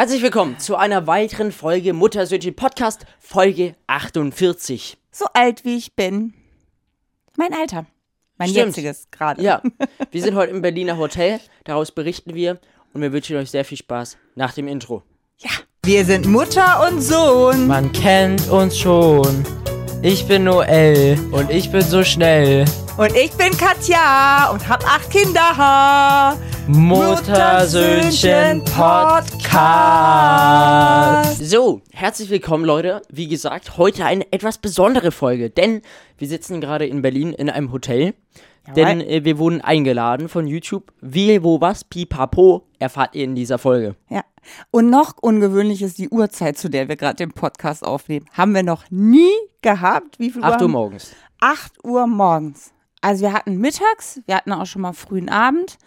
Herzlich willkommen zu einer weiteren Folge Muttersöhnchen Podcast, Folge 48. So alt wie ich bin. Mein Alter. Mein Stimmt. jetziges gerade. Ja, wir sind heute im Berliner Hotel, daraus berichten wir und wir wünschen euch sehr viel Spaß nach dem Intro. ja. Wir sind Mutter und Sohn. Man kennt uns schon. Ich bin Noel und ich bin so schnell. Und ich bin Katja und hab acht Kinder. Muttersöhnchen Podcast. So, herzlich willkommen Leute. Wie gesagt, heute eine etwas besondere Folge, denn wir sitzen gerade in Berlin in einem Hotel. Denn äh, wir wurden eingeladen von YouTube. Wie, wo, was, pipapo, erfahrt ihr in dieser Folge. Ja. Und noch ungewöhnlich ist die Uhrzeit, zu der wir gerade den Podcast aufnehmen. Haben wir noch nie gehabt. Wie viel 8 Uhr morgens. 8 Uhr morgens. Also wir hatten mittags, wir hatten auch schon mal frühen Abend,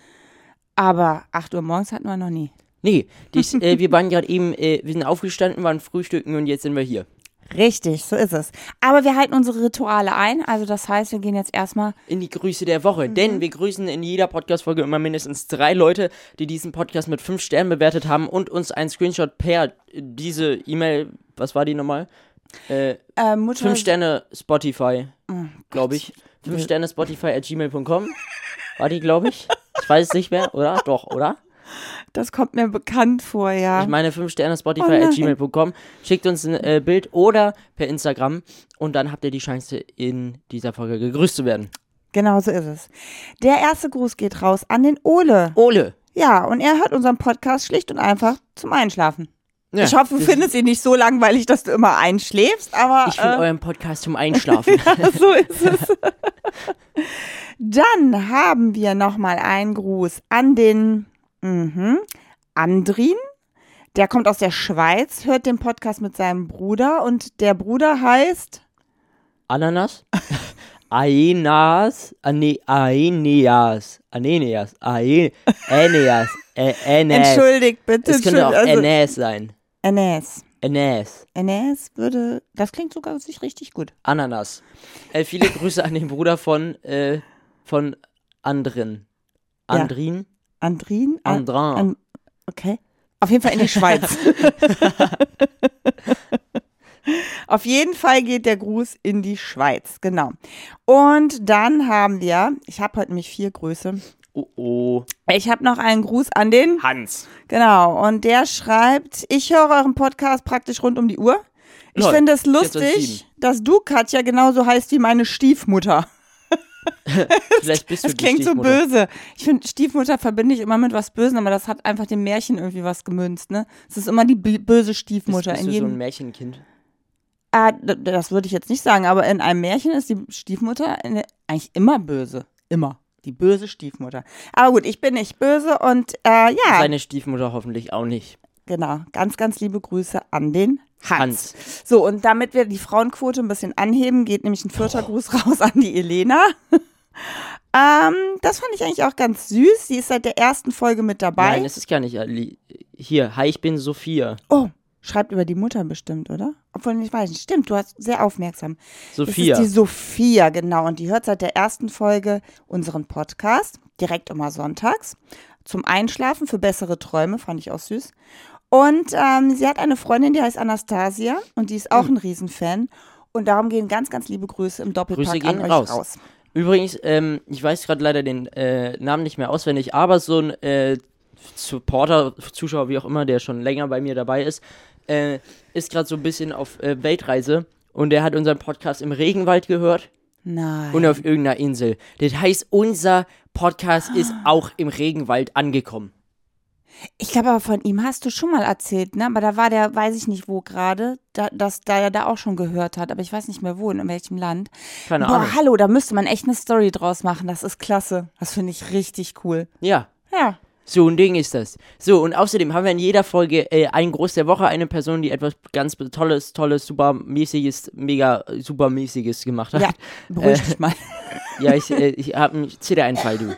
aber 8 Uhr morgens hatten wir noch nie. Nee, dies, äh, wir waren gerade eben, äh, wir sind aufgestanden, waren frühstücken und jetzt sind wir hier. Richtig, so ist es. Aber wir halten unsere Rituale ein. Also das heißt, wir gehen jetzt erstmal. in die Grüße der Woche. Mhm. Denn wir grüßen in jeder Podcast-Folge immer mindestens drei Leute, die diesen Podcast mit fünf Sternen bewertet haben und uns einen Screenshot per diese E-Mail, was war die nochmal? Äh, Äh, Mutter, fünf Sterne Spotify, Oh glaube ich. Fünf Sterne Spotify at gmail.com. War die, glaube ich? Ich weiß es nicht mehr, oder? Doch, oder? Das kommt mir bekannt vor, ja. Ich meine, fünf Sterne Spotify Oh at gmail.com. Schickt uns ein äh, Bild oder per Instagram und dann habt ihr die Chance, in dieser Folge gegrüßt zu werden. genau so ist es. Der erste Gruß geht raus an den Ole. Ole. Ja, und er hört unseren Podcast schlicht und einfach zum Einschlafen. Ja, ich hoffe, du findest ihn nicht so langweilig, dass du immer einschläfst, aber Ich finde äh, euren Podcast zum Einschlafen. so ist es. Dann haben wir nochmal einen Gruß an den mhm, Andrin. Der kommt aus der Schweiz, hört den Podcast mit seinem Bruder und der Bruder heißt Ananas? Aenas? Ane, Aeneas. Aeneas. Ae, Aeneas. Ä- Änes. Entschuldigt bitte. Es könnte auch also, Änes sein. Enes. Änes. Enes würde, das klingt sogar sich richtig gut. Ananas. Äh, viele Grüße an den Bruder von, äh, von Andrin. Ja. Andrin? Andrin? An- Andrin. An, okay. Auf jeden Fall in die Schweiz. Auf jeden Fall geht der Gruß in die Schweiz, genau. Und dann haben wir, ich habe heute nämlich vier Grüße. Oh, oh. Ich habe noch einen Gruß an den, Hans. genau, und der schreibt, ich höre euren Podcast praktisch rund um die Uhr. Ich Lol, finde es 24/7. lustig, dass du, Katja, genauso heißt wie meine Stiefmutter. Vielleicht bist du Das klingt so böse. Ich finde, Stiefmutter verbinde ich immer mit was Bösen, aber das hat einfach dem Märchen irgendwie was gemünzt, ne? Es ist immer die böse Bist, Stiefmutter bist in du so ein jedem. Märchenkind? ah, das würde ich jetzt nicht sagen, aber in einem Märchen ist die Stiefmutter eigentlich immer böse. Immer. Die böse Stiefmutter. Aber gut, ich bin nicht böse und äh, ja, Seine Stiefmutter hoffentlich auch nicht. genau. Ganz, ganz liebe Grüße an den Hans. Hans. So, und damit wir die Frauenquote ein bisschen anheben, geht nämlich ein vierter Gruß raus an die Elena. ähm, das fand ich eigentlich auch ganz süß. Sie ist seit der ersten Folge mit dabei. Nein, es ist gar nicht. Ali. Hier, hi, ich bin Sophia. oh, schreibt über die Mutter bestimmt, oder? Obwohl, ich weiß nicht. Stimmt, du hast sehr aufmerksam. Sophia. Das ist die Sophia, genau. Und die hört seit der ersten Folge unseren Podcast. Direkt immer sonntags. Zum Einschlafen für bessere Träume, fand ich auch süß. Und ähm, sie hat eine Freundin, die heißt Anastasia und die ist auch ein Riesenfan. Und darum gehen ganz, ganz liebe Grüße im Doppelpack Grüße gehen an euch raus. raus. Übrigens, ähm, ich weiß gerade leider den äh, Namen nicht mehr auswendig, aber so ein äh, Supporter, Zuschauer, wie auch immer, der schon länger bei mir dabei ist, äh, ist gerade so ein bisschen auf äh, Weltreise und der hat unseren Podcast im Regenwald gehört Nein. und auf irgendeiner Insel. Das heißt, unser Podcast ist auch im Regenwald angekommen. Ich glaube aber von ihm hast du schon mal erzählt, ne? Aber da war der, weiß ich nicht wo gerade, da, dass da er da auch schon gehört hat, aber ich weiß nicht mehr wo, in welchem Land. Keine Boah, Ahnung. hallo, da müsste man echt eine Story draus machen. Das ist klasse. Das finde ich richtig cool. Ja, Ja. So ein Ding ist das. So, und außerdem haben wir in jeder Folge äh, einen Groß der Woche, eine Person, die etwas ganz Tolles, Tolles, supermäßiges, mega supermäßiges gemacht hat. Ja, beruhig Äh, dich mal. Ja, ich, äh, ich habe einen Zittereinfall, du.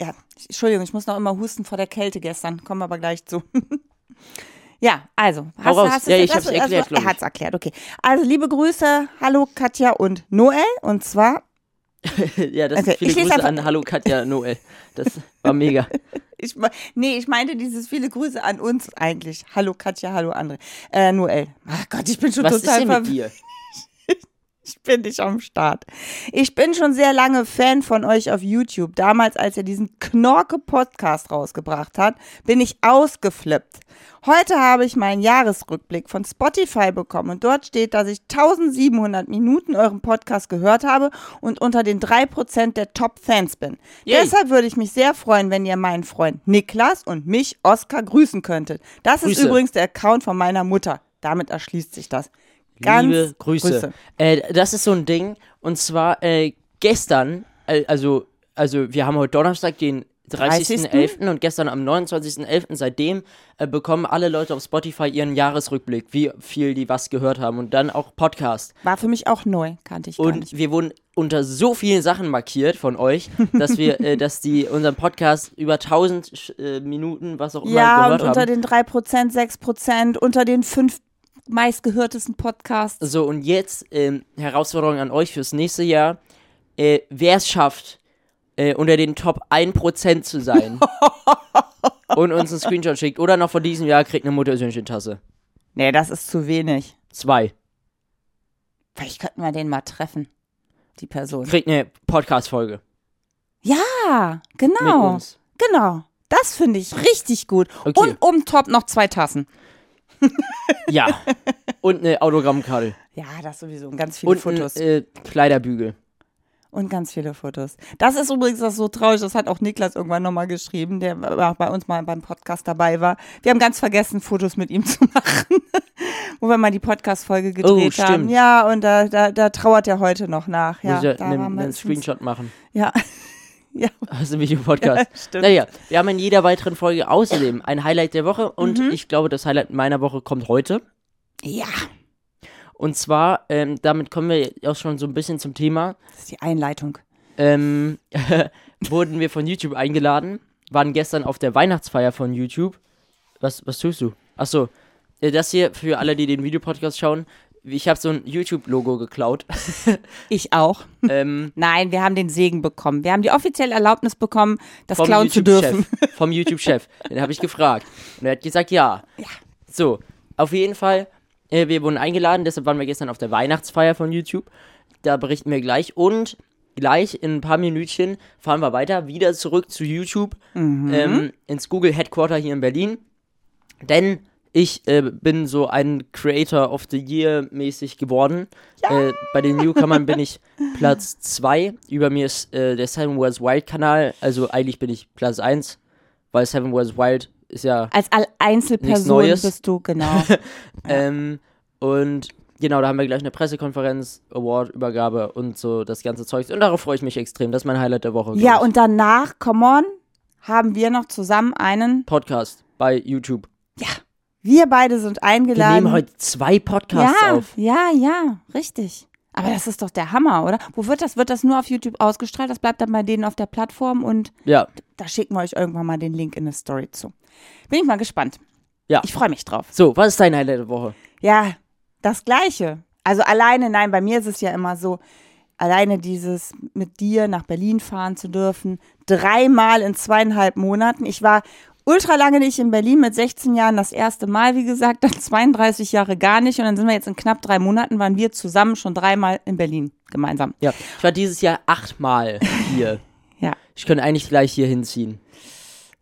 Ja, Entschuldigung, ich muss noch immer husten vor der Kälte gestern. Kommen wir aber gleich zu. ja, also. Hau raus. Hast, Ja, du- ich hast hab's du- erklärt, glaub Er ich. hat's erklärt, okay. Also, liebe Grüße, hallo Katja und Noel. Und zwar, ja, das Okay, sind viele ich Grüße an Hallo Katja Noel. Das war mega. Ich, nee, ich meinte dieses viele Grüße an uns eigentlich. Hallo Katja, hallo André. Äh, Noel. Ach Gott, ich bin schon Was total verwirrt. Ich bin nicht am Start. Ich bin schon sehr lange Fan von euch auf YouTube. Damals, als ihr diesen Knorke-Podcast rausgebracht habt, bin ich ausgeflippt. Heute habe ich meinen Jahresrückblick von Spotify bekommen und dort steht, dass ich 1700 Minuten euren Podcast gehört habe und unter den 3% der Top-Fans bin. Yay. Deshalb würde ich mich sehr freuen, wenn ihr meinen Freund Niklas und mich, Oskar, grüßen könntet. Das ist Grüße. übrigens der Account von meiner Mutter. Damit erschließt sich das. Ganz Liebe Grüße. Äh, das ist so ein Ding. Und zwar äh, gestern, äh, also, also wir haben heute Donnerstag, den 30.11. und gestern am 29.11. seitdem äh, bekommen alle Leute auf Spotify ihren Jahresrückblick, wie viel die was gehört haben und dann auch Podcast. War für mich auch neu, kannte ich gar Und nicht. wir wurden unter so vielen Sachen markiert von euch, dass wir, äh, dass die unseren Podcast über 1000 Sch- äh, Minuten, was auch immer, Ja, und gehört unter haben. den 3%, 6%, unter den fünf meistgehörtesten Podcasts. So, und jetzt ähm, Herausforderung an euch fürs nächste Jahr. Äh, Wer es schafft, äh, unter den Top 1% zu sein und uns einen Screenshot schickt oder noch von diesem Jahr kriegt eine Muttersöhnchen-Tasse. Nee, das ist zu wenig. Zwei. Vielleicht könnten wir den mal treffen, die Person. Kriegt eine Podcast-Folge Ja, genau. Genau. Das finde ich richtig gut. Okay. Und um top noch zwei Tassen. Ja. und eine Autogrammkarte. Ja, das sowieso. Und ganz viele Und Fotos. ein äh, Kleiderbügel. Und ganz viele Fotos. Das ist übrigens das so traurig, das hat auch Niklas irgendwann nochmal geschrieben, der bei uns mal beim Podcast dabei war. Wir haben ganz vergessen, Fotos mit ihm zu machen, wo wir mal die Podcast-Folge gedreht haben. stimmt. Ja, und da, da, da trauert er heute noch nach. Ja, Muss ja da einen, einen Screenshot machen. Ja. ja, Also Videopodcast. stimmt. Naja, wir haben in jeder weiteren Folge außerdem ein Highlight der Woche und Mhm. ich glaube, das Highlight meiner Woche kommt heute. Ja, Und zwar, ähm, damit kommen wir auch schon so ein bisschen zum Thema. das ist die Einleitung. Ähm, wurden wir von YouTube eingeladen, waren gestern auf der Weihnachtsfeier von YouTube. Was, was tust du? Achso, äh, das hier für alle, die den Videopodcast schauen. Ich habe so ein YouTube-Logo geklaut. Ich auch. ähm, Nein, wir haben den Segen bekommen. Wir haben die offizielle Erlaubnis bekommen, das klauen zu dürfen. YouTube-Chef. Vom YouTube-Chef. Den habe ich gefragt. Und er hat gesagt, ja. Ja. So, auf jeden Fall, äh, wir wurden eingeladen, deshalb waren wir gestern auf der Weihnachtsfeier von YouTube. Da berichten wir gleich. Und gleich in ein paar Minütchen fahren wir weiter, wieder zurück zu YouTube, Mhm. ähm, ins Google Headquarter hier in Berlin. Denn ich äh, bin so ein Creator of the Year mäßig geworden. Äh, bei den Newcomern bin ich Platz 2. Über mir ist äh, der Seven Wars Wild Kanal. Also eigentlich bin ich Platz 1, weil Seven Wars Wild ist ja Als Einzelperson Neues. bist du, genau. Ähm, und genau, da haben wir gleich eine Pressekonferenz, Award-Übergabe und so das ganze Zeug. Und darauf freue ich mich extrem. Das ist mein Highlight der Woche. ja, ich. und danach, come on, haben wir noch zusammen einen. Podcast bei YouTube. Ja, wir beide sind Wir eingeladen. nehmen heute zwei Podcasts ja, auf. ja, ja, richtig. Aber das ist doch der Hammer, oder? Wo wird das? Wird das nur auf YouTube ausgestrahlt? Das bleibt dann bei denen auf der Plattform und Ja, da schicken wir euch irgendwann mal den Link in eine Story zu. Bin ich mal gespannt. Ja. Ich freue mich drauf. so, was ist dein Highlight der Woche? Ja, das Gleiche. Also alleine, nein, bei mir ist es ja immer so, alleine dieses mit dir nach Berlin fahren zu dürfen, dreimal in zweieinhalb Monaten. Ich war ultra lange nicht in Berlin, mit 16 Jahren das erste Mal, wie gesagt, dann 32 Jahre gar nicht und dann sind wir jetzt in knapp drei Monaten, waren wir zusammen schon dreimal in Berlin gemeinsam. Ja, ich war dieses Jahr achtmal hier. Ja, Ich könnte eigentlich gleich hier hinziehen.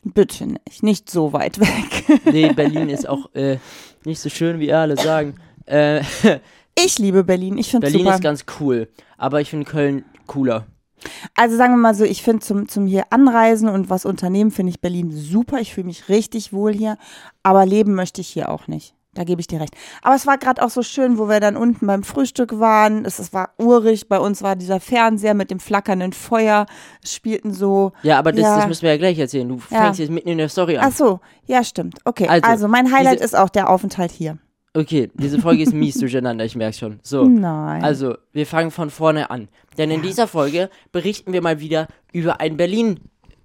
bitte nicht, nicht so weit weg. Nee, Berlin ist auch äh, nicht so schön, wie alle sagen. Äh, Ich liebe Berlin, ich finde es Berlin super. ist ganz cool, aber ich finde Köln cooler. Also sagen wir mal so, ich finde zum, zum hier Anreisen und was unternehmen, finde ich Berlin super. Ich fühle mich richtig wohl hier, aber leben möchte ich hier auch nicht. Da gebe ich dir recht. Aber es war gerade auch so schön, wo wir dann unten beim Frühstück waren. Es, es war urig. Bei uns war dieser Fernseher mit dem flackernden Feuer. Es spielten so. Ja, aber das, Ja. das müssen wir ja gleich erzählen. Du Ja. fängst jetzt mitten in der Story an. Ach so, ja, stimmt. Okay, also, Also, mein Highlight ist auch der Aufenthalt hier. Okay, diese Folge ist mies durcheinander, ich merke schon. So. Nein. Also, wir fangen von vorne an. Denn in dieser Folge berichten wir mal wieder über ein Berlin.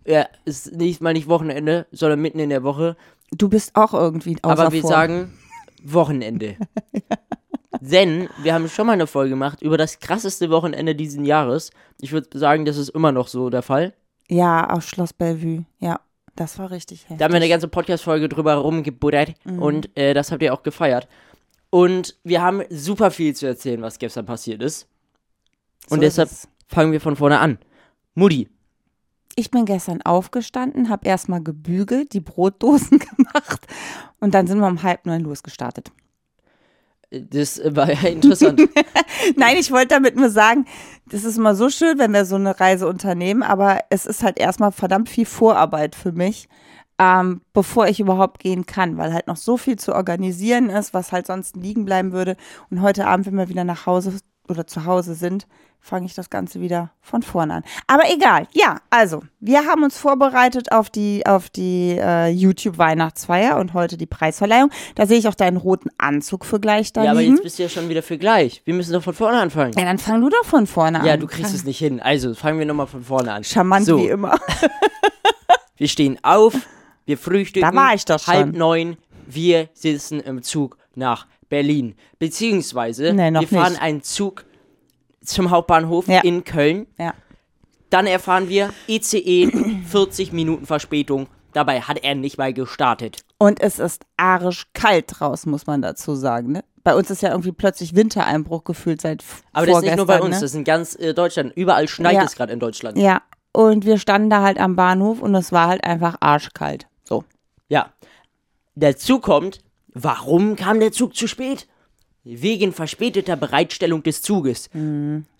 Ja, ist nicht mal nicht Wochenende, sondern mitten in der Woche. du bist auch irgendwie außer aber wir Form. sagen Wochenende. Denn wir haben schon mal eine Folge gemacht über das krasseste Wochenende diesen Jahres. Ich würde sagen, das ist immer noch so der Fall. Ja, auf Schloss Bellevue. Ja, das war richtig heftig. Da haben wir eine ganze Podcast-Folge drüber rumgebuddert und äh, das habt ihr auch gefeiert. Und wir haben super viel zu erzählen, was gestern passiert ist. Und So deshalb ist fangen wir von vorne an. Mutti, Ich bin gestern aufgestanden, habe erstmal gebügelt, die Brotdosen gemacht und dann sind wir um halb neun losgestartet. Das war ja interessant. Nein, ich wollte damit nur sagen, das ist immer so schön, wenn wir so eine Reise unternehmen, aber es ist halt erstmal verdammt viel Vorarbeit für mich, ähm, bevor ich überhaupt gehen kann, weil halt noch so viel zu organisieren ist, was halt sonst liegen bleiben würde. Und heute Abend, wenn wir wieder nach Hause oder zu Hause sind, fange ich das Ganze wieder von vorne an. Aber egal, ja, also, wir haben uns vorbereitet auf die, auf die äh, YouTube-Weihnachtsfeier und heute die Preisverleihung. Da sehe ich auch deinen roten Anzug für gleich da ja, aber jetzt bist du ja schon wieder für gleich. Wir müssen doch von vorne anfangen. Ja, dann fang du doch von vorne an. Ja, du kriegst es nicht hin. Also fangen wir nochmal von vorne an. Charmant so, wie immer. Wir stehen auf, wir frühstücken. Da war ich doch schon. Halb neun, wir sitzen im Zug nach Berlin. Beziehungsweise, Nee, wir fahren nicht. einen Zug zum Hauptbahnhof Ja. in Köln. Ja. Dann erfahren wir ICE 40 Minuten Verspätung. Dabei hat er nicht mal gestartet. Und es ist arisch kalt draußen, muss man dazu sagen. Ne? Bei uns ist ja irgendwie plötzlich Wintereinbruch gefühlt seit Aber das ist nicht nur bei uns, Ne? das ist in ganz äh, Deutschland. Überall schneit Ja. es gerade in Deutschland. Ja, und wir standen da halt am Bahnhof und es war halt einfach arschkalt. So. Ja. Der Zug kommt. Warum kam der Zug zu spät? Wegen verspäteter Bereitstellung des Zuges.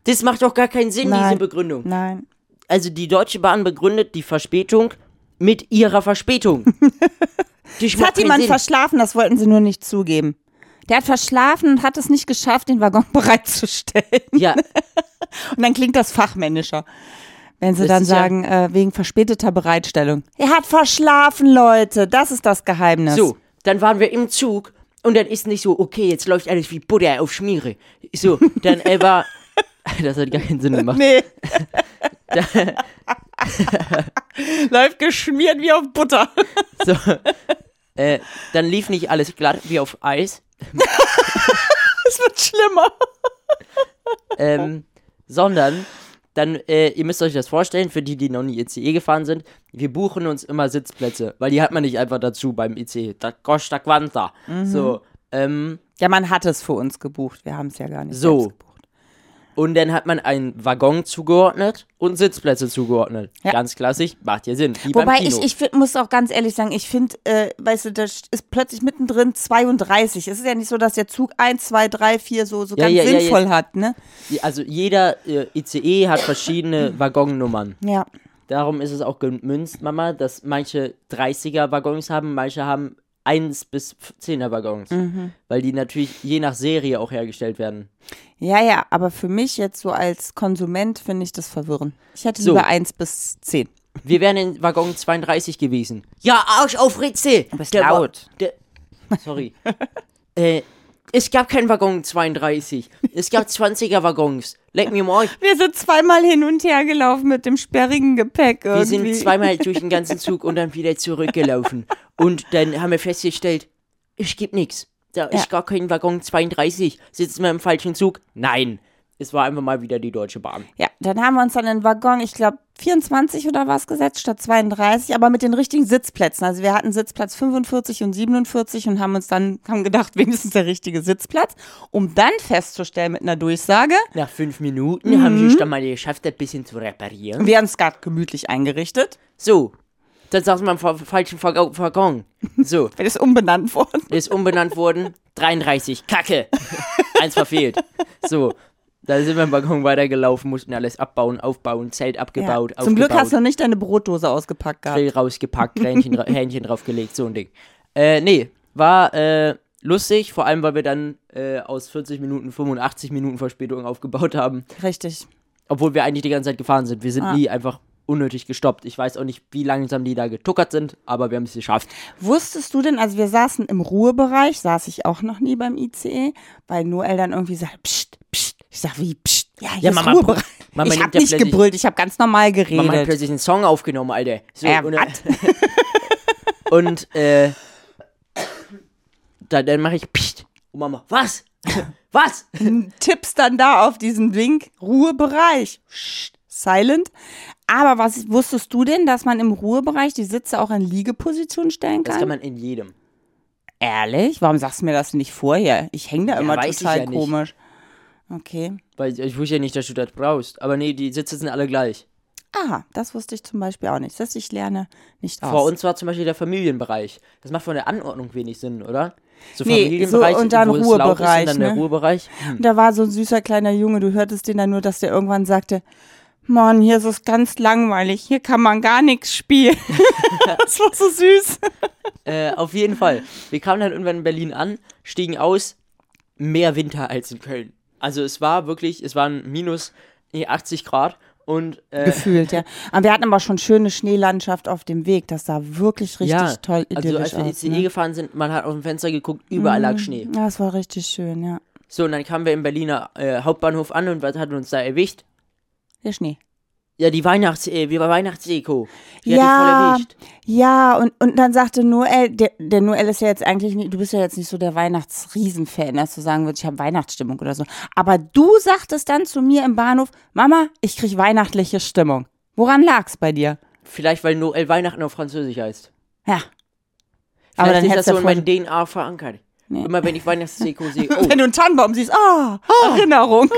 Das macht doch gar keinen Sinn, Mhm. Nein. diese Begründung. Nein. Also die Deutsche Bahn begründet die Verspätung mit ihrer Verspätung. Das hat jemand Sinn. verschlafen, das wollten sie nur nicht zugeben. Der hat verschlafen und hat es nicht geschafft, den Waggon bereitzustellen. Ja, Und dann klingt das fachmännischer. Wenn sie Das dann ist ja- sagen, äh, wegen verspäteter Bereitstellung. Er hat verschlafen, Leute. Das ist das Geheimnis. so, dann waren wir im Zug und dann ist nicht so, okay, jetzt läuft alles wie Butter auf Schmiere. So, dann äh, war, das hat gar keinen Sinn gemacht. Nee. Läuft geschmiert wie auf Butter. So, äh, dann lief nicht alles glatt wie auf Eis, Es wird schlimmer. ähm, sondern dann, äh, ihr müsst euch das vorstellen, für die, die noch nie ICE gefahren sind, wir buchen uns immer Sitzplätze, weil die hat man nicht einfach dazu beim ICE. Da kostet Quanta. So, ähm, Ja, man hat es für uns gebucht. Wir haben es ja gar nicht So. selbst gebucht. Und dann hat man einen Waggon zugeordnet und Sitzplätze zugeordnet. Ja. Ganz klassisch, macht ja Sinn. Wobei ich, ich find, muss auch ganz ehrlich sagen, ich finde, äh, weißt du, da ist plötzlich mittendrin 32. Es ist ja nicht so, dass der Zug 1, 2, 3, 4 so, so Ja, ganz ja, sinnvoll hat, ne? Also jeder äh, ICE hat verschiedene Waggonnummern. Ja. Darum ist es auch gemünzt, Mama, dass manche 30er-Waggons haben, manche haben 1 bis 10er Waggons. Mhm. Weil die natürlich je nach Serie auch hergestellt werden. Ja, ja, aber für mich jetzt so als Konsument finde ich das verwirrend. Ich hätte So. lieber 1 bis 10. Wir wären in Waggon 32 gewesen. Ja, Arsch auf Ritze! Du bist Der Wa- laut. Der, sorry. äh, es gab keinen Waggon 32. Es gab 20er-Waggons. Leck mir mal. Wir sind zweimal hin und her gelaufen mit dem sperrigen Gepäck Wir irgendwie. sind zweimal durch den ganzen Zug und dann wieder zurückgelaufen. Und dann haben wir festgestellt, es gibt nichts. Da ist Ja. gar kein Waggon 32. Sitzen wir im falschen Zug? Nein. Es war einfach mal wieder die Deutsche Bahn. Ja, dann haben wir uns dann in den Waggon, ich glaube 24 oder was gesetzt, statt 32, aber mit den richtigen Sitzplätzen. Also wir hatten Sitzplatz 45 und 47 und haben uns dann, haben gedacht, wenigstens der richtige Sitzplatz, um dann festzustellen mit einer Durchsage, Nach fünf Minuten haben sie es dann mal geschafft, ein bisschen zu reparieren. wir haben es gerade gemütlich eingerichtet, So, dann saßen wir im fa- falschen Waggon-. So, weil es umbenannt worden. ist umbenannt worden. 33. Kacke. Eins verfehlt. So, da sind wir im Waggon weitergelaufen, mussten alles abbauen, aufbauen, Zelt abgebaut, ja. Zum Glück hast du nicht deine Brotdose ausgepackt gehabt. Grill rausgepackt, Hähnchen, Hähnchen draufgelegt, so ein Ding. Äh, nee, war äh, lustig, vor allem, weil wir dann äh, aus 40 Minuten 85 Minuten Verspätung aufgebaut haben, Richtig. obwohl wir eigentlich die ganze Zeit gefahren sind. Wir sind Ah. nie einfach unnötig gestoppt. Ich weiß auch nicht, wie langsam die da getuckert sind, aber wir haben es geschafft. Wusstest du denn, also wir saßen im Ruhebereich, saß ich auch noch nie beim ICE, weil Noel dann irgendwie sagt, pst, pst. Ich sag, wie, pst? Ja, hier Ja, ist Mama, Ruhebereich. Mama ich hab ja nicht gebrüllt, ich habe ganz normal geredet. Mama hat plötzlich einen Song aufgenommen, Alter. So, Äh, und dann, und äh, da, dann mache ich Psst. Und Mama, was? Was? tippst dann da auf diesen Wink, Ruhebereich. Psst, silent. Aber was wusstest du denn, dass man im Ruhebereich die Sitze auch in Liegeposition stellen Das kann? kann man in jedem. Ehrlich? Warum sagst du mir das nicht vorher? Ich hänge da Ja, immer total ja nicht. komisch. Okay. Weil ich wusste ja nicht, dass du das brauchst. Aber nee, die Sitze sind alle gleich. Aha, das wusste ich zum Beispiel auch nicht. Das heißt, ich lerne nicht aus. Vor uns war zum Beispiel der Familienbereich. Das macht von der Anordnung wenig Sinn, oder? So Nee, Familienbereich, so und dann laut ist Ruhebereich, und dann der ne? Ruhebereich. Und da war so ein süßer kleiner Junge, du hörtest den dann nur, dass der irgendwann sagte, Mann, hier ist es ganz langweilig, hier kann man gar nichts spielen. das war so süß. Äh, auf jeden Fall. Wir kamen dann irgendwann in Berlin an, stiegen aus, mehr Winter als in Köln. Also es war wirklich, es waren minus nee, 80 Grad und äh, Gefühlt, ja. Aber wir hatten aber schon schöne Schneelandschaft auf dem Weg. Das sah wirklich richtig ja, toll also idyllisch als wir aus. ICE Ne? gefahren sind, man hat aus dem Fenster geguckt, überall lag Schnee. Ja, das war richtig schön, ja. So, und dann kamen wir im Berliner äh, Hauptbahnhof an und was hat uns da erwischt? Der Schnee. Ja, die Weihnachts-, äh, wie war Weihnachtsdeko. Die Ja. hat voll erwischt. Ja, und, und dann sagte Noel, der, der Noel ist ja jetzt eigentlich nicht, du bist ja jetzt nicht so der Weihnachtsriesenfan, dass du sagen würdest, ich habe Weihnachtsstimmung oder so. Aber du sagtest dann zu mir im Bahnhof, Mama, ich krieg weihnachtliche Stimmung. Woran lag's bei dir? Vielleicht, weil Noel Weihnachten auf Französisch heißt. Ja. Vielleicht Aber dann ist das so in meinen DNA verankert. Nee. Immer wenn ich Weihnachtsdeko sehe, oh, Wenn du einen Tannenbaum siehst, ah, Erinnerung.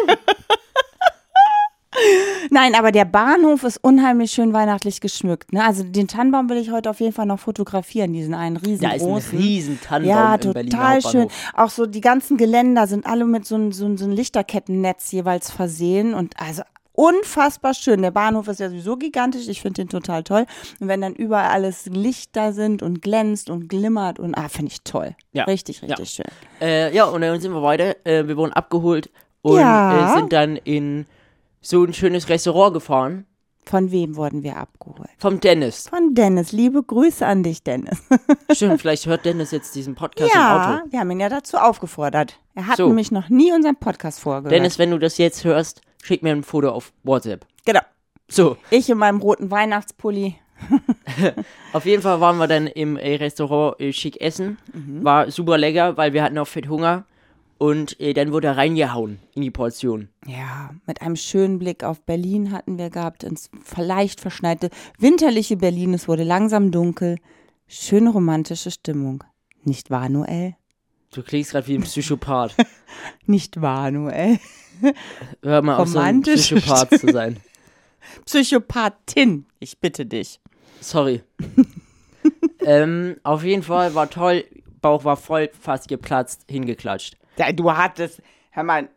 Nein, aber der Bahnhof ist unheimlich schön weihnachtlich geschmückt. Ne? Also den Tannenbaum will ich heute auf jeden Fall noch fotografieren, diesen einen da ist ein riesengroßen. riesen Tannenbaum Ja, total schön. Auch so die ganzen Geländer sind alle mit so einem so, ein- so ein Lichterkettennetz jeweils versehen und also unfassbar schön. Der Bahnhof ist ja sowieso gigantisch. Ich finde den total toll. Und wenn dann überall alles Lichter sind und glänzt und glimmert und ah, finde ich toll. Ja. Richtig, Ja. richtig schön. Äh, ja, und dann sind wir weiter. Äh, wir wurden abgeholt und Ja. äh, sind dann in so ein schönes Restaurant gefahren. Von wem wurden wir abgeholt? Vom Dennis. Von Dennis. Liebe Grüße an dich, Dennis. Stimmt, vielleicht hört Dennis jetzt diesen Podcast im ja, Auto. wir haben ihn ja dazu aufgefordert. Er hat So. nämlich noch nie unseren Podcast vorgehört. Dennis, wenn du das jetzt hörst, schick mir ein Foto auf WhatsApp. Genau. So, Ich in meinem roten Weihnachtspulli. auf jeden Fall waren wir dann im äh, Restaurant äh, schick essen. Mhm. War super lecker, weil wir hatten auch fett Hunger. Und äh, dann wurde er reingehauen in die Portion. Ja, mit einem schönen Blick auf Berlin hatten wir gehabt, ins leicht verschneite, winterliche Berlin. Es wurde langsam dunkel. Schöne romantische Stimmung. Nicht wahr, Noel? Du klingst gerade wie ein Psychopath. Nicht wahr, Noel? Hör mal auf, so ein Psychopath zu sein. Psychopathin, ich bitte dich. Sorry. ähm, auf jeden Fall war toll. Bauch war voll, fast geplatzt, hingeklatscht. Du hattest, hör mal,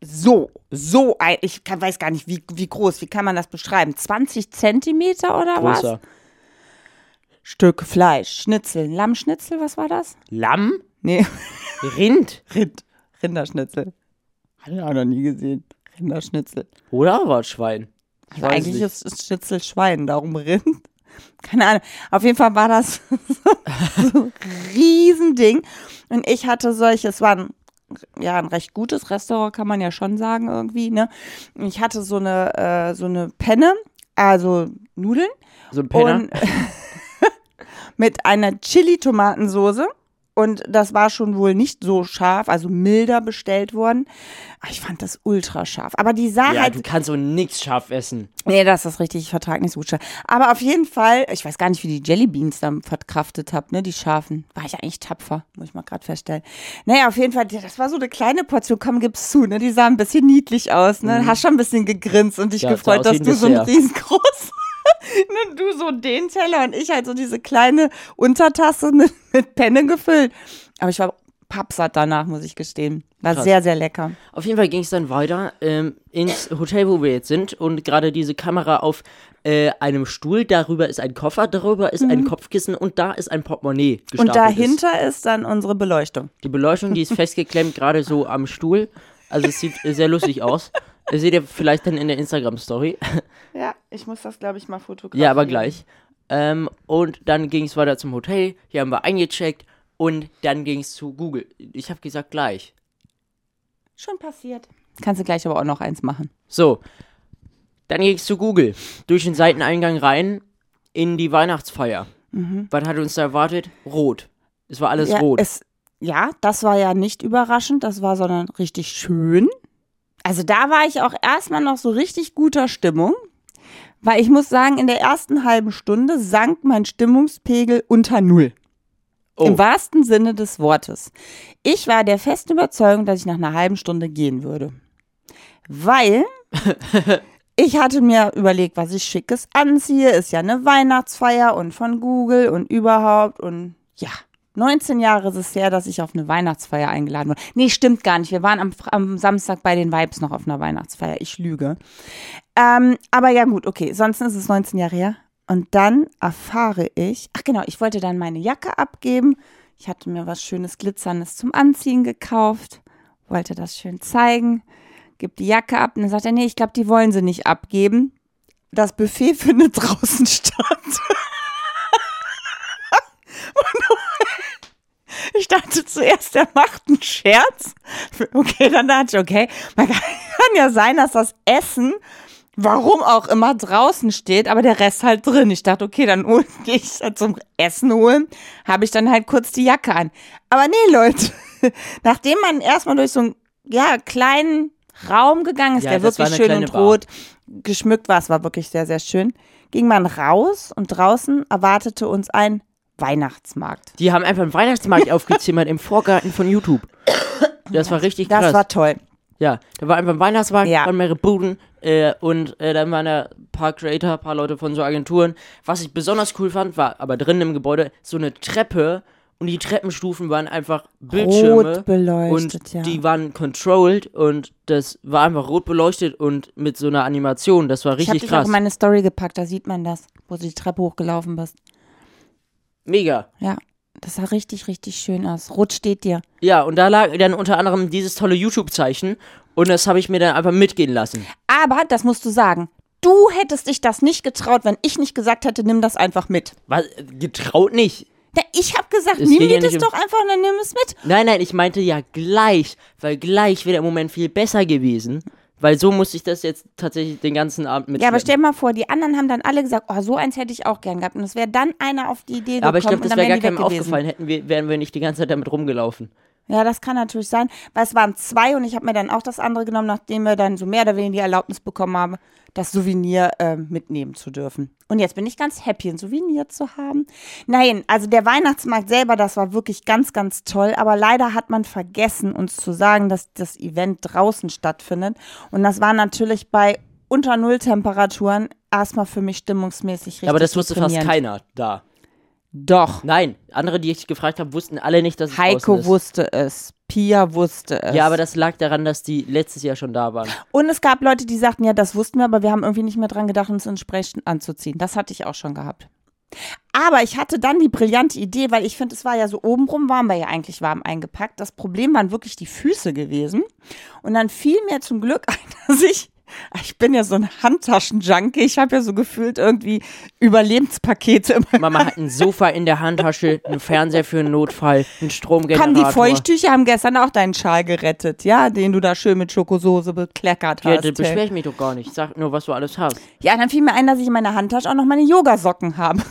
so, so, ein, ich kann, weiß gar nicht, wie, wie groß, wie kann man das beschreiben? 20 Zentimeter oder was? Großer. Stück Fleisch, Schnitzel, Lammschnitzel, was war das? Lamm? Nee, Rind? Rind, Rinderschnitzel. Hatte ich auch noch nie gesehen. Rinderschnitzel. Oder war es Schwein? Also eigentlich nicht. ist, ist Schnitzel Schwein, darum Rind. Keine Ahnung. Auf jeden Fall war das so ein Riesending. Und ich hatte solche, es war ein, ja, ein recht gutes Restaurant, kann man ja schon sagen, irgendwie, ne? Ich hatte so eine, äh, so eine Penne, also Nudeln. So ein Penner? Und mit einer Chili-Tomatensoße. Und das war schon wohl nicht so scharf, also milder bestellt worden. Aber ich fand das ultra scharf. Aber die sah ja, halt du kannst so nix scharf essen. Nee, das ist richtig, ich vertrage nicht so gut scharf. Aber auf jeden Fall, ich weiß gar nicht, wie die Jellybeans dann verkraftet habe, ne, die scharfen. War ich eigentlich tapfer, muss ich mal gerade feststellen. Naja, auf jeden Fall, das war so eine kleine Portion, komm, gib's zu, ne, die sah ein bisschen niedlich aus, ne, hast schon ein bisschen gegrinst und dich Ja, gefreut, dass du so ein Dessert. Riesengroß, ne, du so den Teller und ich halt so diese kleine Untertasse mit, mit Penne gefüllt. Aber ich war pappsatt danach, muss ich gestehen. War Krass. sehr, sehr lecker. Auf jeden Fall ging es dann weiter ähm, ins Hotel, wo wir jetzt sind. Und gerade diese Kamera auf äh, einem Stuhl, darüber ist ein Koffer, darüber ist ein Kopfkissen und da ist ein Portemonnaie gestapelt. Mhm. Und Ist. dahinter ist dann unsere Beleuchtung. Die Beleuchtung, die ist festgeklemmt, gerade so am Stuhl. Also es sieht sehr lustig aus. Das seht ihr vielleicht dann in der Instagram-Story. Ja, ich muss das, glaube ich, mal fotografieren. Ja, aber gleich. Ähm, und dann ging es weiter zum Hotel. Hier haben wir eingecheckt. Und dann ging es zu Google. Ich habe gesagt gleich. Schon passiert. Kannst du gleich aber auch noch eins machen. So. Dann ging es zu Google. Durch den Seiteneingang rein in die Weihnachtsfeier. Was hat uns da erwartet? Rot. Es war alles ja, rot. Es, ja, das war ja nicht überraschend, das war sondern richtig schön. Also da war ich auch erstmal noch so richtig guter Stimmung, weil ich muss sagen, in der ersten halben Stunde sank mein Stimmungspegel unter Null. Oh. Im wahrsten Sinne des Wortes. Ich war der festen Überzeugung, dass ich nach einer halben Stunde gehen würde. Weil ich hatte mir überlegt, was ich schickes anziehe. Ist ja eine Weihnachtsfeier und von Google und überhaupt und ja. 19 Jahre ist es her, dass ich auf eine Weihnachtsfeier eingeladen wurde. Nee, stimmt gar nicht. Wir waren am, am Samstag bei den Vibes noch auf einer Weihnachtsfeier. Ich lüge. Ähm, aber ja, gut, okay. Sonst ist es 19 Jahre her. Und dann erfahre ich, ach genau, ich wollte dann meine Jacke abgeben. Ich hatte mir was Schönes Glitzerndes zum Anziehen gekauft, wollte das schön zeigen, gib die Jacke ab. Und dann sagt er, nee, ich glaube, die wollen sie nicht abgeben. Das Buffet findet draußen statt. Und ich dachte zuerst, er macht einen Scherz. Okay, dann dachte ich, okay, man kann, kann ja sein, dass das Essen warum auch immer draußen steht, aber der Rest halt drin. Ich dachte, okay, dann gehe ich halt zum Essen holen, habe ich dann halt kurz die Jacke an. Aber nee, Leute, nachdem man erstmal durch so einen ja, kleinen Raum gegangen ist, Ja, der wirklich schön und Bar. rot geschmückt war, es war wirklich sehr, sehr schön, ging man raus und draußen erwartete uns ein Weihnachtsmarkt. Die haben einfach einen Weihnachtsmarkt aufgezimmert im Vorgarten von YouTube. Das war richtig Das krass. war toll. ja, da war einfach ein Weihnachtsmarkt, Ja. waren mehrere Buden äh, und äh, dann waren da ein paar Creator, ein paar Leute von so Agenturen. Was ich besonders cool fand, war aber drin im Gebäude so eine Treppe und die Treppenstufen waren einfach Bildschirme. Rot beleuchtet, und ja. die waren controlled und das war einfach rot beleuchtet und mit so einer Animation. Das war Ich habe richtig dich auch krass. in meine Story gepackt, da sieht man das, wo du die Treppe hochgelaufen bist. Mega. Ja, das sah richtig, richtig schön aus. Rot steht dir. Ja, und da lag dann unter anderem dieses tolle YouTube-Zeichen und das habe ich mir dann einfach mitgehen lassen. Aber, das musst du sagen, du hättest dich das nicht getraut, wenn ich nicht gesagt hätte, nimm das einfach mit. Was? Getraut nicht. Na, ich habe gesagt, Es nimm dir ja das um- doch einfach und dann nimm es mit. Nein, nein, ich meinte ja gleich, weil gleich wäre der Moment viel besser gewesen. Weil so musste ich das jetzt tatsächlich den ganzen Abend mit. Ja, aber stell dir mal vor, die anderen haben dann alle gesagt, oh, so eins hätte ich auch gern gehabt. Und es wäre dann einer auf die Idee gekommen aber ich glaube, das wäre gar keinem gewesen. aufgefallen, hätten wir, wären wir nicht die ganze Zeit damit rumgelaufen. Ja, das kann natürlich sein, weil es waren zwei und ich habe mir dann auch das andere genommen, nachdem wir dann so mehr oder weniger die Erlaubnis bekommen haben, das Souvenir äh, mitnehmen zu dürfen. Und jetzt bin ich ganz happy, ein Souvenir zu haben. Nein, also der Weihnachtsmarkt selber, das war wirklich ganz, ganz toll, aber leider hat man vergessen, uns zu sagen, dass das Event draußen stattfindet. Und das war natürlich bei unter Null-Temperaturen erstmal für mich stimmungsmäßig richtig Ja, aber das wusste fast keiner da. Doch. Nein, andere, die ich gefragt habe, wussten alle nicht, dass es Heiko ist. wusste es. Pia wusste es. Ja, aber das lag daran, dass die letztes Jahr schon da waren. Und es gab Leute, die sagten, ja, das wussten wir, aber wir haben irgendwie nicht mehr dran gedacht, uns entsprechend anzuziehen. Das hatte ich auch schon gehabt. Aber ich hatte dann die brillante Idee, weil ich finde, es war ja so obenrum, waren wir ja eigentlich warm eingepackt. Das Problem waren wirklich die Füße gewesen. Und dann fiel mir zum Glück ein, dass ich, ich bin ja so ein Handtaschenjunkie, ich habe ja so gefühlt irgendwie Überlebenspakete meinem Mama hat ein Sofa in der Handtasche, einen Fernseher für einen Notfall, einen Komm, Stromgenerator. die Feuchttücher haben gestern auch deinen Schal gerettet, ja, den du da schön mit Schokosoße bekleckert Ja, hast. da hey. beschwer ich mich doch gar nicht. Sag nur, was du alles hast. Ja, dann fiel mir ein, dass ich in meiner Handtasche auch noch meine Yogasocken habe.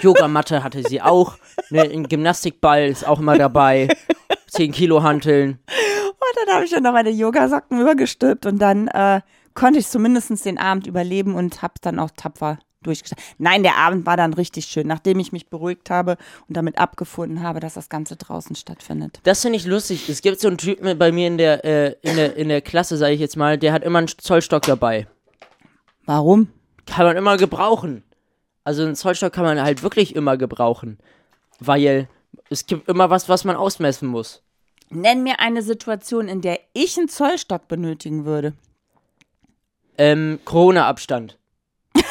Yogamatte hatte sie auch. Ne, ein Gymnastikball ist auch immer dabei. 10 Kilo Hanteln. Und dann habe ich dann noch meine Yogasocken übergestülpt und dann äh, konnte ich zumindest den Abend überleben und habe dann auch tapfer durchgestanden. Nein, der Abend war dann richtig schön, nachdem ich mich beruhigt habe und damit abgefunden habe, dass das Ganze draußen stattfindet. Das finde ich lustig. Es gibt so einen Typen bei mir in der, äh, in der, in der Klasse, sage ich jetzt mal, der hat immer einen Zollstock dabei. Warum? Kann man immer gebrauchen. Also einen Zollstock kann man halt wirklich immer gebrauchen. Weil es gibt immer was, was man ausmessen muss. Nenn mir eine Situation, in der ich einen Zollstock benötigen würde. Ähm, Corona-Abstand.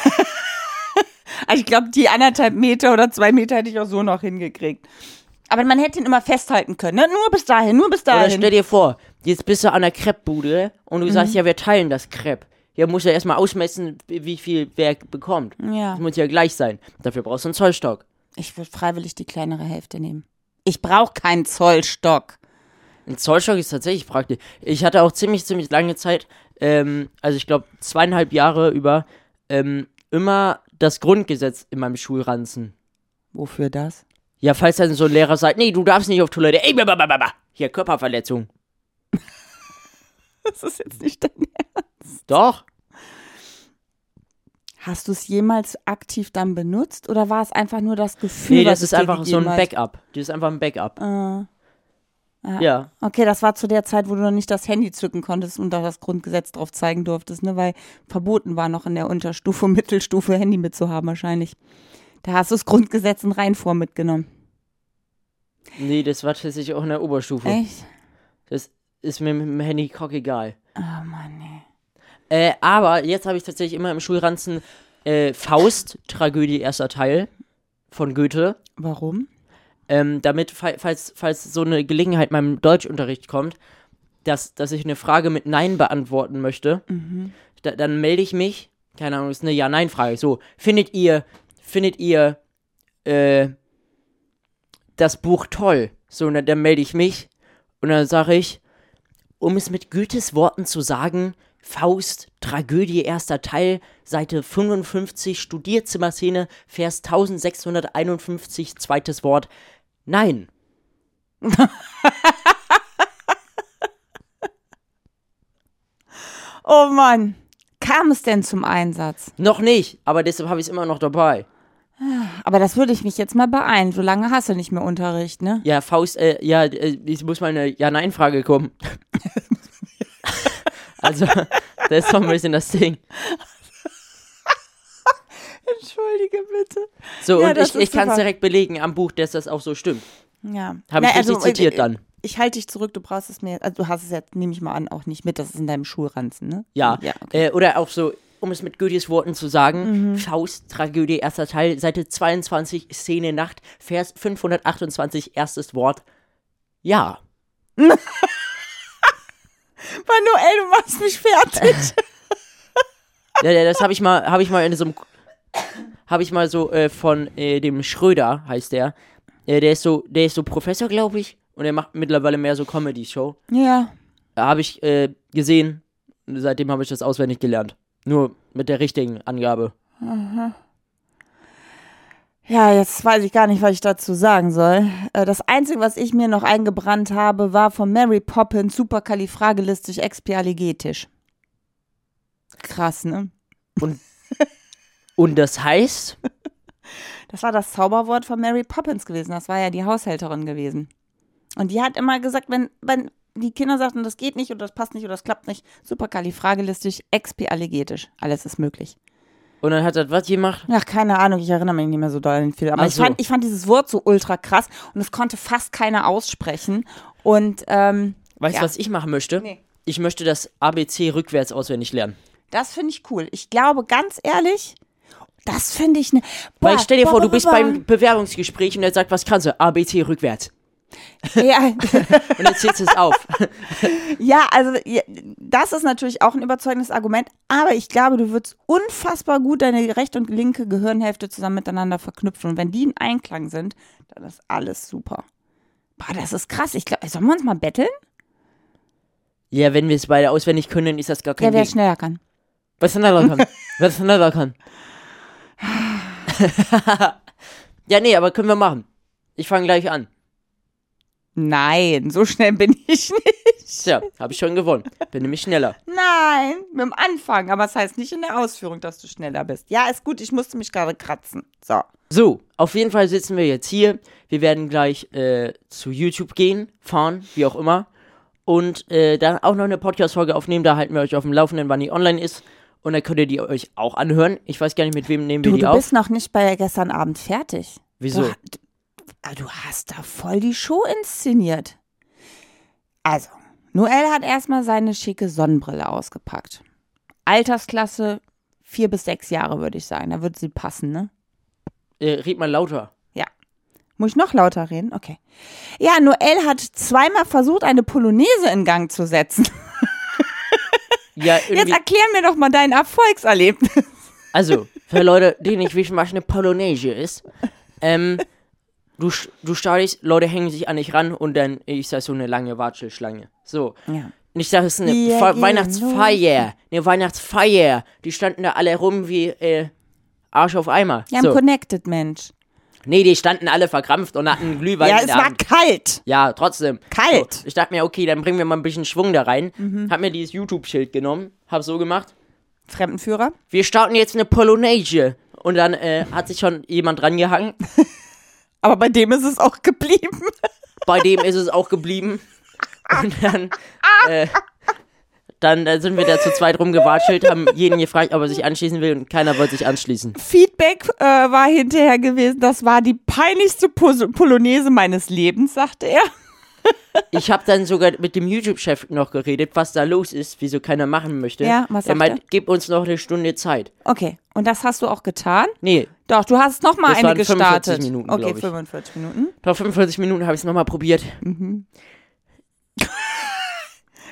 Also ich glaube, die anderthalb Meter oder zwei Meter hätte ich auch so noch hingekriegt. Aber man hätte ihn immer festhalten können. Ne? Nur bis dahin, nur bis Oder dahin. stell dir vor, jetzt bist du an der Crepe-Bude und du Mhm. sagst, ja, wir teilen das Crepe. Ja, muss ja erstmal ausmessen, wie viel wer bekommt. Ja. Das muss ja gleich sein. Dafür brauchst du einen Zollstock. Ich würde freiwillig die kleinere Hälfte nehmen. Ich brauche keinen Zollstock. Ein Zollstock ist tatsächlich praktisch. Ich hatte auch ziemlich, ziemlich lange Zeit, ähm, also ich glaube zweieinhalb Jahre über, ähm, immer das Grundgesetz in meinem Schulranzen. Wofür das? Ja, falls dann so ein Lehrer sagt, nee, du darfst nicht auf Toilette. Ey, babababa. Hier, Körperverletzung. Das ist jetzt nicht dein Doch. Hast du es jemals aktiv dann benutzt oder war es einfach nur das Gefühl? Nee, was das es ist einfach so ein? Backup. Das ist einfach ein Backup. Äh, Ja. okay, das war zu der Zeit, wo du noch nicht das Handy zücken konntest und da das Grundgesetz drauf zeigen durftest, ne? Weil verboten war noch in der Unterstufe, Mittelstufe Handy mitzuhaben wahrscheinlich. Da hast du das Grundgesetz in Reihenform mitgenommen. Nee, das war tatsächlich auch in der Oberstufe. Echt? Das ist mir mit dem Handy egal. Oh Mann, nee. Äh, aber jetzt habe ich tatsächlich immer im Schulranzen äh, Faust, Tragödie, erster Teil von Goethe. Warum? Ähm, damit, fa- falls, falls so eine Gelegenheit meinem Deutschunterricht kommt, dass, dass ich eine Frage mit Nein beantworten möchte, da, dann melde ich mich. Keine Ahnung, ist eine Ja-Nein-Frage. So, findet ihr, findet ihr äh, das Buch toll? So, dann, dann melde ich mich und dann sage ich, um es mit Goethes Worten zu sagen, Faust, Tragödie, erster Teil, Seite 55, Studierzimmerszene, Vers 1651, zweites Wort. Nein. Oh Mann. Kam es denn zum Einsatz? Noch nicht, aber deshalb habe ich es immer noch dabei. Aber das würde ich mich jetzt mal beeilen. So lange hast du nicht mehr Unterricht, ne? Ja, Faust, äh, ja, äh, es muss mal eine Ja-Nein-Frage kommen. Also, das ist doch ein bisschen das Ding. Entschuldige bitte. So, Ja, und ich, ich kann es direkt belegen am Buch, dass das auch so stimmt. Ja. Habe ich Na, richtig also, zitiert äh, dann. Ich halte dich zurück, du brauchst es mir. Also du hast es jetzt, nehme ich mal an, auch nicht mit. Das ist in deinem Schulranzen, ne? Ja. Ja, okay. äh, oder auch so, um es mit Goethes Worten zu sagen, Mhm. Faust, Tragödie, erster Teil, Seite 22, Szene Nacht, Vers 528, erstes Wort. Ja. Manuel, du machst mich fertig. Ja, ja, das habe ich mal, habe ich mal in so einem, habe ich mal so äh, von äh, dem Schröder heißt der, äh, der ist so, der ist so Professor, glaube ich, und er macht mittlerweile mehr so Comedy-Show. ja. Da habe ich äh, gesehen, seitdem habe ich das auswendig gelernt, nur mit der richtigen Angabe. Ja, jetzt weiß ich gar nicht, was ich dazu sagen soll. Äh, Das Einzige, was ich mir noch eingebrannt habe, war von Mary Poppins superkalifragilistisch expialigetisch. Krass, ne? Und das heißt, Das war das Zauberwort von Mary Poppins gewesen. Das war ja die Haushälterin gewesen. Und die hat immer gesagt, wenn, wenn die Kinder sagten, das geht nicht oder das passt nicht oder das klappt nicht, superkalifragilistisch expialigetisch. Alles ist möglich. Und dann hat er was gemacht. Ach, keine Ahnung, ich erinnere mich nicht mehr so doll an viel. Aber Ach ich, so. fand, ich fand dieses Wort so ultra krass und es konnte fast keiner aussprechen. Und ähm, Weißt du, Ja. was ich machen möchte? Nee. Ich möchte das ABC rückwärts auswendig lernen. das finde ich cool. Ich glaube, ganz ehrlich, das finde ich eine. Weil stell dir vor, du bist beim Bewerbungsgespräch und er sagt, was kannst du? ABC rückwärts. Ja, Und dann zählst du es auf. Ja, also ja, das ist natürlich auch ein überzeugendes Argument, aber ich glaube, du würdest unfassbar gut deine rechte und linke Gehirnhälfte zusammen miteinander verknüpfen und wenn die in Einklang sind, dann ist alles super. Boah, das ist krass. Ich glaube, sollen wir uns mal betteln? Ja, wenn wir es beide auswendig können, ist das gar kein wer Ding. schneller kann. Was schneller kann. Was schneller kann. ja, nee, aber können wir machen. Ich fange gleich an. Nein, so schnell bin ich nicht. Tja, habe ich schon gewonnen. Bin nämlich schneller. Nein, mit dem Anfang, aber es das heißt nicht in der Ausführung, dass du schneller bist. Ja, ist gut, ich musste mich gerade kratzen. So. So, auf jeden Fall sitzen wir jetzt hier. Wir werden gleich äh, zu YouTube gehen, fahren, wie auch immer. Und äh, dann auch noch eine Podcast-Folge aufnehmen. Da halten wir euch auf dem Laufenden, wann die online ist. Und dann könnt ihr die euch auch anhören. Ich weiß gar nicht, mit wem nehmen wir Du, die du auf. bist noch nicht bei gestern Abend fertig. Wieso? Du, du, ah, du hast da voll die Show inszeniert. Also, Noel hat erstmal seine schicke Sonnenbrille ausgepackt. Altersklasse vier bis sechs Jahre, würde ich sagen. Da würde sie passen, ne? Äh, red mal lauter. Ja. Muss ich noch lauter reden? Okay. Ja, Noel hat zweimal versucht, eine Polonaise in Gang zu setzen. Ja, Jetzt erklär mir doch mal dein Erfolgserlebnis. Also, für Leute, die nicht wissen, was eine Polonaise ist, ähm, du, du startest, Leute hängen sich an dich ran und dann ist das so eine lange Watschelschlange. So. Ja. Und ich sage, es ist eine Fe- gehen Weihnachtsfeier. Eine Weihnachtsfeier. Die standen da alle rum wie äh, Arsch auf Eimer. Ja, ein so. Connected Mensch. Nee, die standen alle verkrampft und hatten Glühwein Ja, es war Hand. kalt. Ja, trotzdem. Kalt. So, ich dachte mir, okay, dann bringen wir mal ein bisschen Schwung da rein. Mhm. Hab mir dieses YouTube-Schild genommen, hab so gemacht. Fremdenführer. Wir starten jetzt eine Polonaise. Und dann äh, hat sich schon jemand rangehangen. Aber bei dem ist es auch geblieben. Bei dem ist es auch geblieben. Und dann, äh, dann äh, sind wir da zu zweit rumgewatschelt, haben jeden gefragt, ob er sich anschließen will und keiner wollte sich anschließen. Feedback äh, war hinterher gewesen, das war die peinlichste Pos Polonaise meines Lebens, sagte er. Ich habe dann sogar mit dem YouTube-Chef noch geredet, was da los ist, wieso keiner machen möchte. Ja, was er meint, gib uns noch eine Stunde Zeit. Okay, und das hast du auch getan? Nee, Doch, du hast noch mal Das eine waren 45 gestartet. Minuten, okay, glaub ich. 45 Minuten. nach 45 Minuten habe ich es nochmal probiert. Wie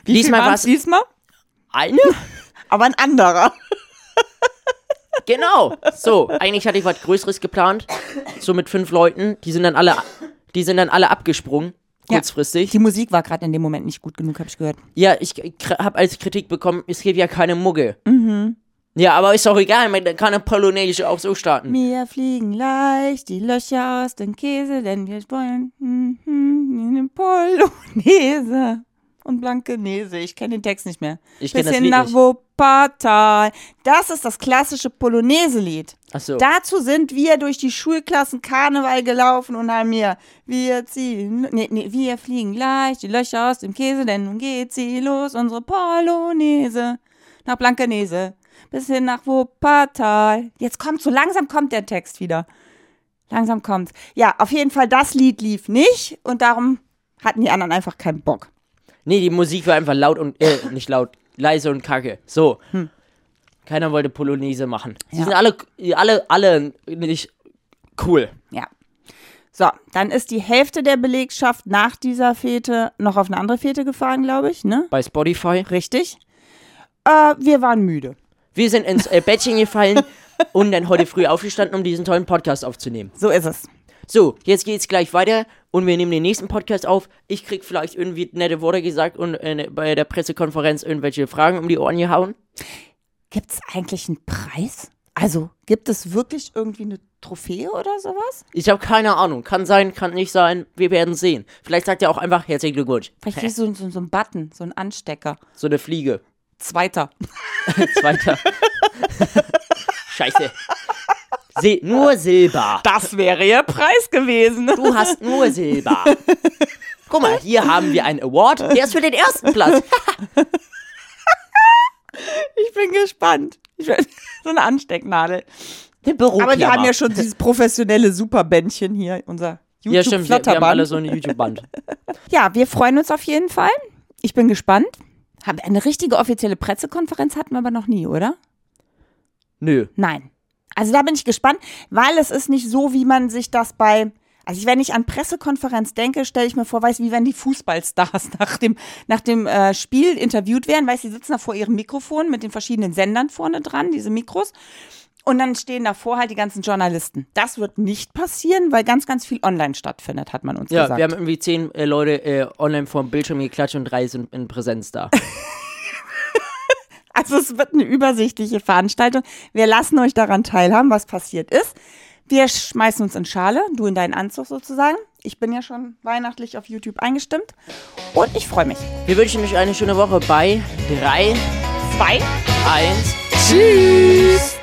Lies viel mal waren's was. diesmal? Eine? Aber ein anderer. Genau. So, eigentlich hatte ich was Größeres geplant. So mit fünf Leuten. Die sind dann alle, die sind dann alle abgesprungen. Ja. Kurzfristig. Die Musik war gerade in dem Moment nicht gut genug, habe ich gehört. Ja, ich habe als Kritik bekommen, es gibt ja keine Mugge. Mhm. Ja, aber ist doch egal, man kann eine Polonaise auch so starten. Wir fliegen leicht die Löcher aus dem Käse, denn wir wollen hm, hm, eine Polonaise und Blankenese. Ich kenne den Text nicht mehr. Ich kenn das Bisschen Lied nach nicht. Wuppertal. Das ist das klassische Polonaise-Lied. Achso. Dazu sind wir durch die Schulklassen Karneval gelaufen und haben mir, wir ziehen, nee, nee, wir fliegen leicht die Löcher aus dem Käse, denn nun geht sie los, unsere Polonaise nach Blankenese bis hin nach Wuppertal. Jetzt kommt, so langsam kommt der Text wieder. Langsam kommt's. Ja, auf jeden Fall, das Lied lief nicht und darum hatten die anderen einfach keinen Bock. Nee, die Musik war einfach laut und, äh, nicht laut, leise und kacke. So. Keiner wollte Polonaise machen. Sie Ja. sind alle, alle, alle nicht cool. Ja. So, dann ist die Hälfte der Belegschaft nach dieser Fete noch auf eine andere Fete gefahren, glaube ich, ne? Bei Spotify. Richtig. Äh, wir waren müde. Wir sind ins äh, Bettchen gefallen und dann heute früh aufgestanden, um diesen tollen Podcast aufzunehmen. So ist es. So, jetzt geht's gleich weiter und wir nehmen den nächsten Podcast auf. Ich krieg vielleicht irgendwie nette Worte gesagt und äh, bei der Pressekonferenz irgendwelche Fragen um die Ohren gehauen. Gibt es eigentlich einen Preis? Also, gibt es wirklich irgendwie eine Trophäe oder sowas? Ich habe keine Ahnung. Kann sein, kann nicht sein. Wir werden sehen. Vielleicht sagt er auch einfach herzlichen Glückwunsch. Vielleicht ist so, so, so ein Button, so ein Anstecker. So eine Fliege. Zweiter. Zweiter. Scheiße. Sil nur Silber. Das wäre ihr Preis gewesen. Du hast nur Silber. Guck mal, hier haben wir einen Award. Der ist für den ersten Platz. Ich bin gespannt. Ich bin, so eine Anstecknadel. Der Aber wir haben ja schon dieses professionelle Superbändchen hier, unser Ja, stimmt. Wir, wir haben YouTube-Flatterband. alle so eine YouTube-Band. Ja, wir freuen uns auf jeden Fall. Ich bin gespannt. Eine richtige offizielle Pressekonferenz hatten wir aber noch nie, oder? Nö. Nein. Also da bin ich gespannt, weil es ist nicht so, wie man sich das bei. Also ich, wenn ich an Pressekonferenz denke, stelle ich mir vor, weiß wie wenn die Fußballstars nach dem, nach dem äh, Spiel interviewt werden, weiß sie sitzen da vor ihrem Mikrofon mit den verschiedenen Sendern vorne dran, diese Mikros. Und dann stehen davor halt die ganzen Journalisten. Das wird nicht passieren, weil ganz, ganz viel online stattfindet, hat man uns Ja, gesagt. wir haben irgendwie zehn äh, Leute äh, online vorm Bildschirm geklatscht und drei sind in Präsenz da. Also es wird eine übersichtliche Veranstaltung. Wir lassen euch daran teilhaben, was passiert ist. Wir schmeißen uns in Schale, du in deinen Anzug sozusagen. Ich bin ja schon weihnachtlich auf YouTube eingestimmt und ich freue mich. Wir wünschen euch eine schöne Woche bei 3, Zwei. 1, Tschüss!